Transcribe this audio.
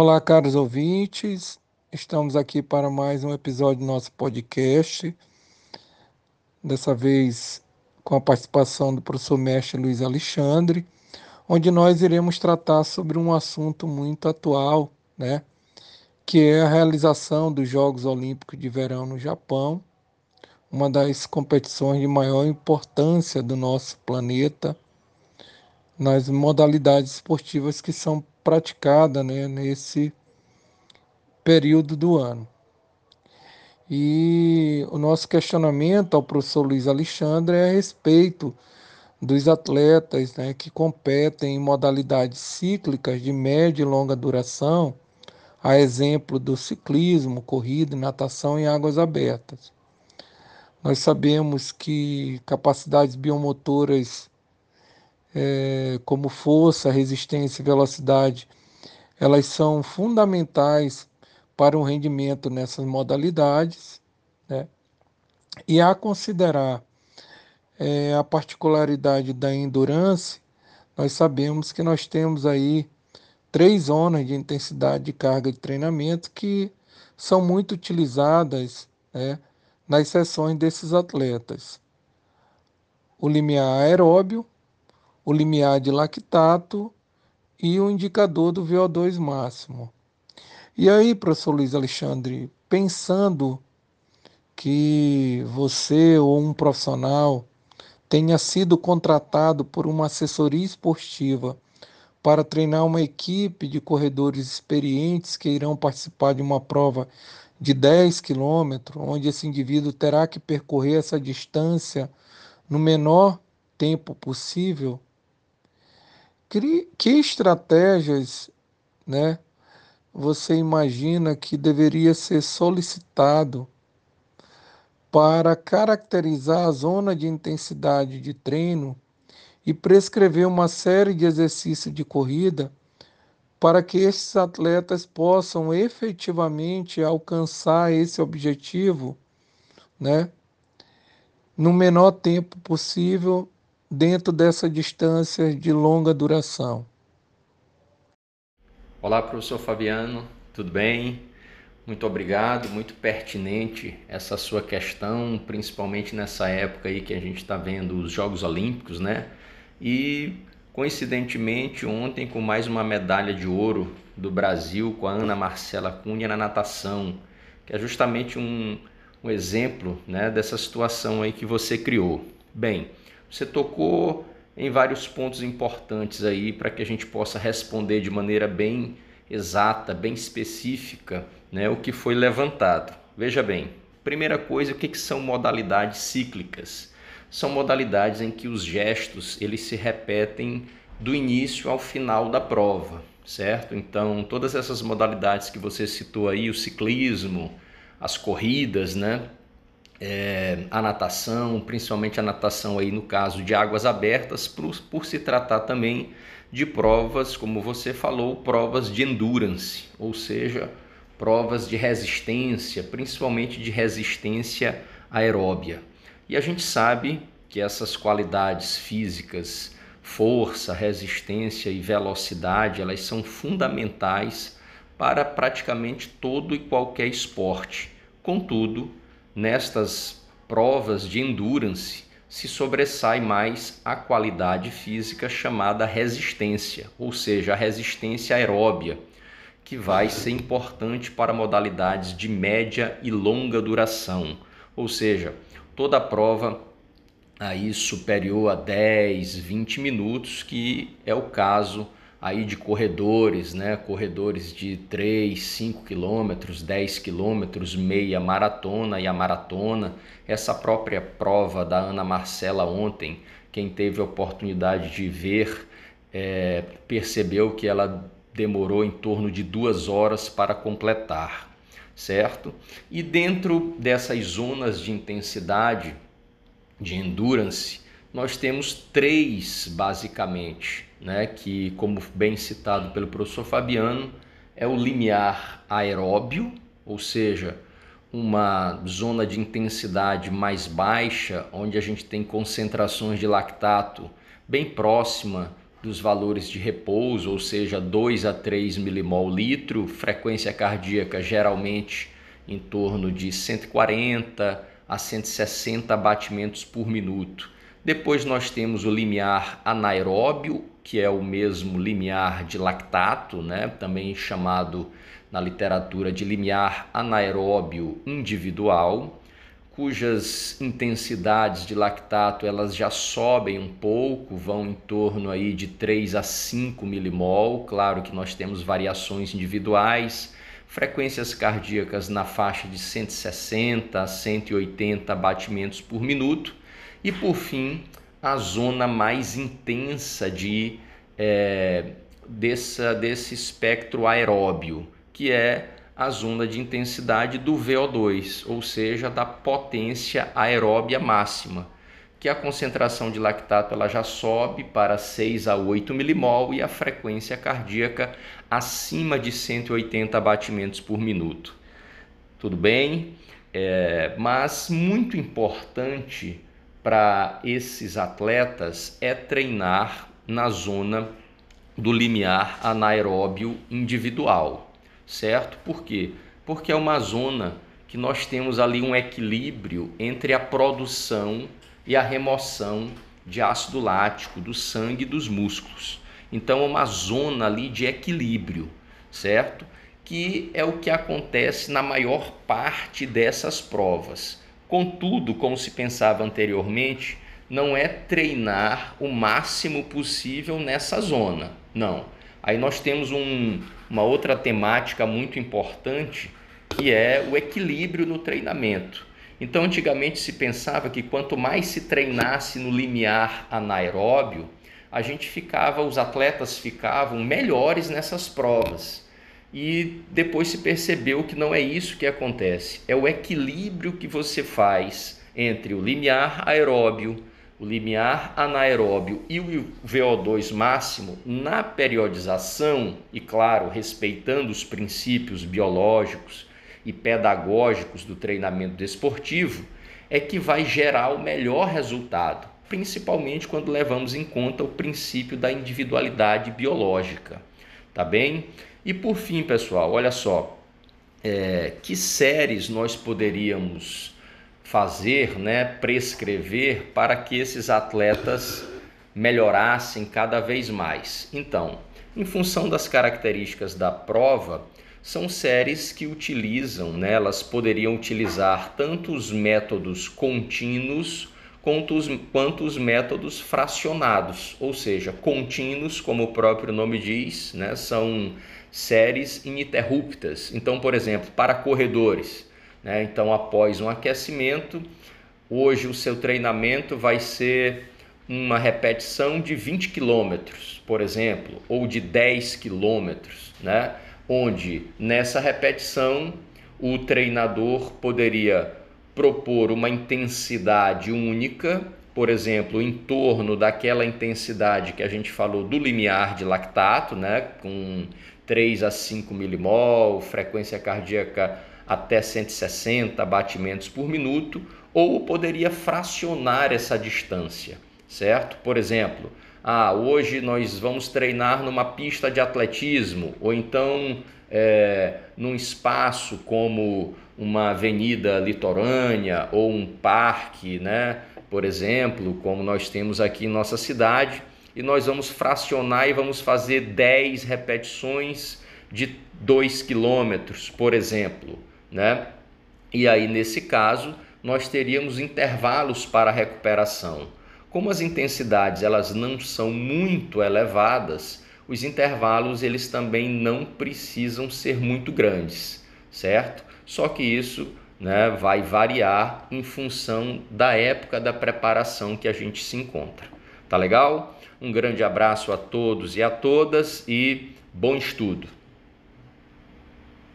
Olá, caros ouvintes. Estamos aqui para mais um episódio do nosso podcast. Dessa vez com a participação do professor mestre Luiz Alexandre, onde nós iremos tratar sobre um assunto muito atual, né? Que é a realização dos Jogos Olímpicos de Verão no Japão, uma das competições de maior importância do nosso planeta nas modalidades esportivas que são praticadas né, nesse período do ano. E o nosso questionamento ao professor Luiz Alexandre é a respeito dos atletas né, que competem em modalidades cíclicas de média e longa duração, a exemplo do ciclismo, corrida natação em águas abertas. Nós sabemos que capacidades biomotoras é, como força, resistência e velocidade, elas são fundamentais para o rendimento nessas modalidades, né? E a considerar é, a particularidade da endurance, nós sabemos que nós temos aí três zonas de intensidade de carga de treinamento que são muito utilizadas né, nas sessões desses atletas. O limiar aeróbio, o limiar de lactato e o indicador do VO2 máximo. E aí, professor Luiz Alexandre, pensando que você ou um profissional tenha sido contratado por uma assessoria esportiva para treinar uma equipe de corredores experientes que irão participar de uma prova de 10 quilômetros, onde esse indivíduo terá que percorrer essa distância no menor tempo possível, que estratégias né, você imagina que deveria ser solicitado para caracterizar a zona de intensidade de treino e prescrever uma série de exercícios de corrida para que esses atletas possam efetivamente alcançar esse objetivo, né, no menor tempo possível dentro dessa distância de longa duração. Olá, professor Fabiano, tudo bem? Muito obrigado, muito pertinente essa sua questão, principalmente nessa época aí que a gente está vendo os Jogos Olímpicos, né? E coincidentemente ontem com mais uma medalha de ouro do Brasil com a Ana Marcela Cunha na natação, que é justamente um, um exemplo né, dessa situação aí que você criou. Bem, você tocou em vários pontos importantes aí para que a gente possa responder de maneira bem exata, bem específica, né, o que foi levantado. Veja bem, primeira coisa, o que, que são modalidades cíclicas? São modalidades em que os gestos eles se repetem do início ao final da prova, certo? Então, todas essas modalidades que você citou aí, o ciclismo, as corridas, né? É, a natação, principalmente a natação aí no caso de águas abertas, por, por se tratar também de provas, como você falou, provas de endurance, ou seja, provas de resistência, principalmente de resistência aeróbia. E a gente sabe que essas qualidades físicas, força, resistência e velocidade, elas são fundamentais para praticamente todo e qualquer esporte. Contudo, nestas provas de endurance se sobressai mais a qualidade física chamada resistência, ou seja, a resistência aeróbia, que vai ser importante para modalidades de média e longa duração, ou seja, toda a prova aí superior a 10, 20 minutos, que é o caso aí de corredores, né? Corredores de 3, 5 quilômetros, 10 quilômetros, meia maratona e a maratona. Essa própria prova da Ana Marcela ontem, quem teve a oportunidade de ver, é, percebeu que ela demorou em torno de duas horas para completar, certo? E dentro dessas zonas de intensidade, de endurance, nós temos três basicamente né, que, como bem citado pelo professor Fabiano, é o limiar aeróbio, ou seja, uma zona de intensidade mais baixa, onde a gente tem concentrações de lactato bem próxima dos valores de repouso, ou seja, 2 a 3 milimol litro, frequência cardíaca geralmente em torno de 140 a 160 batimentos por minuto. Depois nós temos o limiar anaeróbio, que é o mesmo limiar de lactato, né? também chamado na literatura de limiar anaeróbio individual cujas intensidades de lactato elas já sobem um pouco, vão em torno aí de 3 a 5 milimol. Claro que nós temos variações individuais, frequências cardíacas na faixa de 160 a 180 batimentos por minuto e por fim a zona mais intensa de é, dessa, desse espectro aeróbio, que é a zona de intensidade do VO2, ou seja, da potência aeróbia máxima, que a concentração de lactato ela já sobe para 6 a 8 milimol e a frequência cardíaca acima de 180 batimentos por minuto. Tudo bem? É, mas muito importante para esses atletas é treinar na zona do limiar anaeróbio individual certo? Por quê? Porque é uma zona que nós temos ali um equilíbrio entre a produção e a remoção de ácido lático do sangue e dos músculos. Então é uma zona ali de equilíbrio, certo? Que é o que acontece na maior parte dessas provas. Contudo, como se pensava anteriormente, não é treinar o máximo possível nessa zona. Não. Aí nós temos um, uma outra temática muito importante que é o equilíbrio no treinamento. Então, antigamente se pensava que quanto mais se treinasse no limiar anaeróbio, a gente ficava, os atletas ficavam melhores nessas provas. E depois se percebeu que não é isso que acontece. É o equilíbrio que você faz entre o limiar aeróbio, o limiar anaeróbio e o VO2 máximo na periodização, e claro, respeitando os princípios biológicos e pedagógicos do treinamento desportivo, é que vai gerar o melhor resultado, principalmente quando levamos em conta o princípio da individualidade biológica. Tá bem? E por fim, pessoal, olha só, é, que séries nós poderíamos fazer, né, prescrever para que esses atletas melhorassem cada vez mais. Então, em função das características da prova, são séries que utilizam, né, elas poderiam utilizar tanto os métodos contínuos quanto os, quanto os métodos fracionados, ou seja, contínuos, como o próprio nome diz, né, são séries ininterruptas. Então, por exemplo, para corredores, né? Então, após um aquecimento, hoje o seu treinamento vai ser uma repetição de 20 quilômetros, por exemplo, ou de 10 quilômetros, né? onde nessa repetição o treinador poderia propor uma intensidade única, por exemplo, em torno daquela intensidade que a gente falou do limiar de lactato, né? com 3 a 5 milimol, frequência cardíaca até 160 batimentos por minuto, ou poderia fracionar essa distância, certo? Por exemplo, ah, hoje nós vamos treinar numa pista de atletismo, ou então é, num espaço como uma avenida litorânea ou um parque, né? Por exemplo, como nós temos aqui em nossa cidade, e nós vamos fracionar e vamos fazer 10 repetições de 2 quilômetros, por exemplo né? E aí, nesse caso, nós teríamos intervalos para recuperação. Como as intensidades elas não são muito elevadas, os intervalos eles também não precisam ser muito grandes, certo? Só que isso né, vai variar em função da época da preparação que a gente se encontra. Tá legal? Um grande abraço a todos e a todas e bom estudo!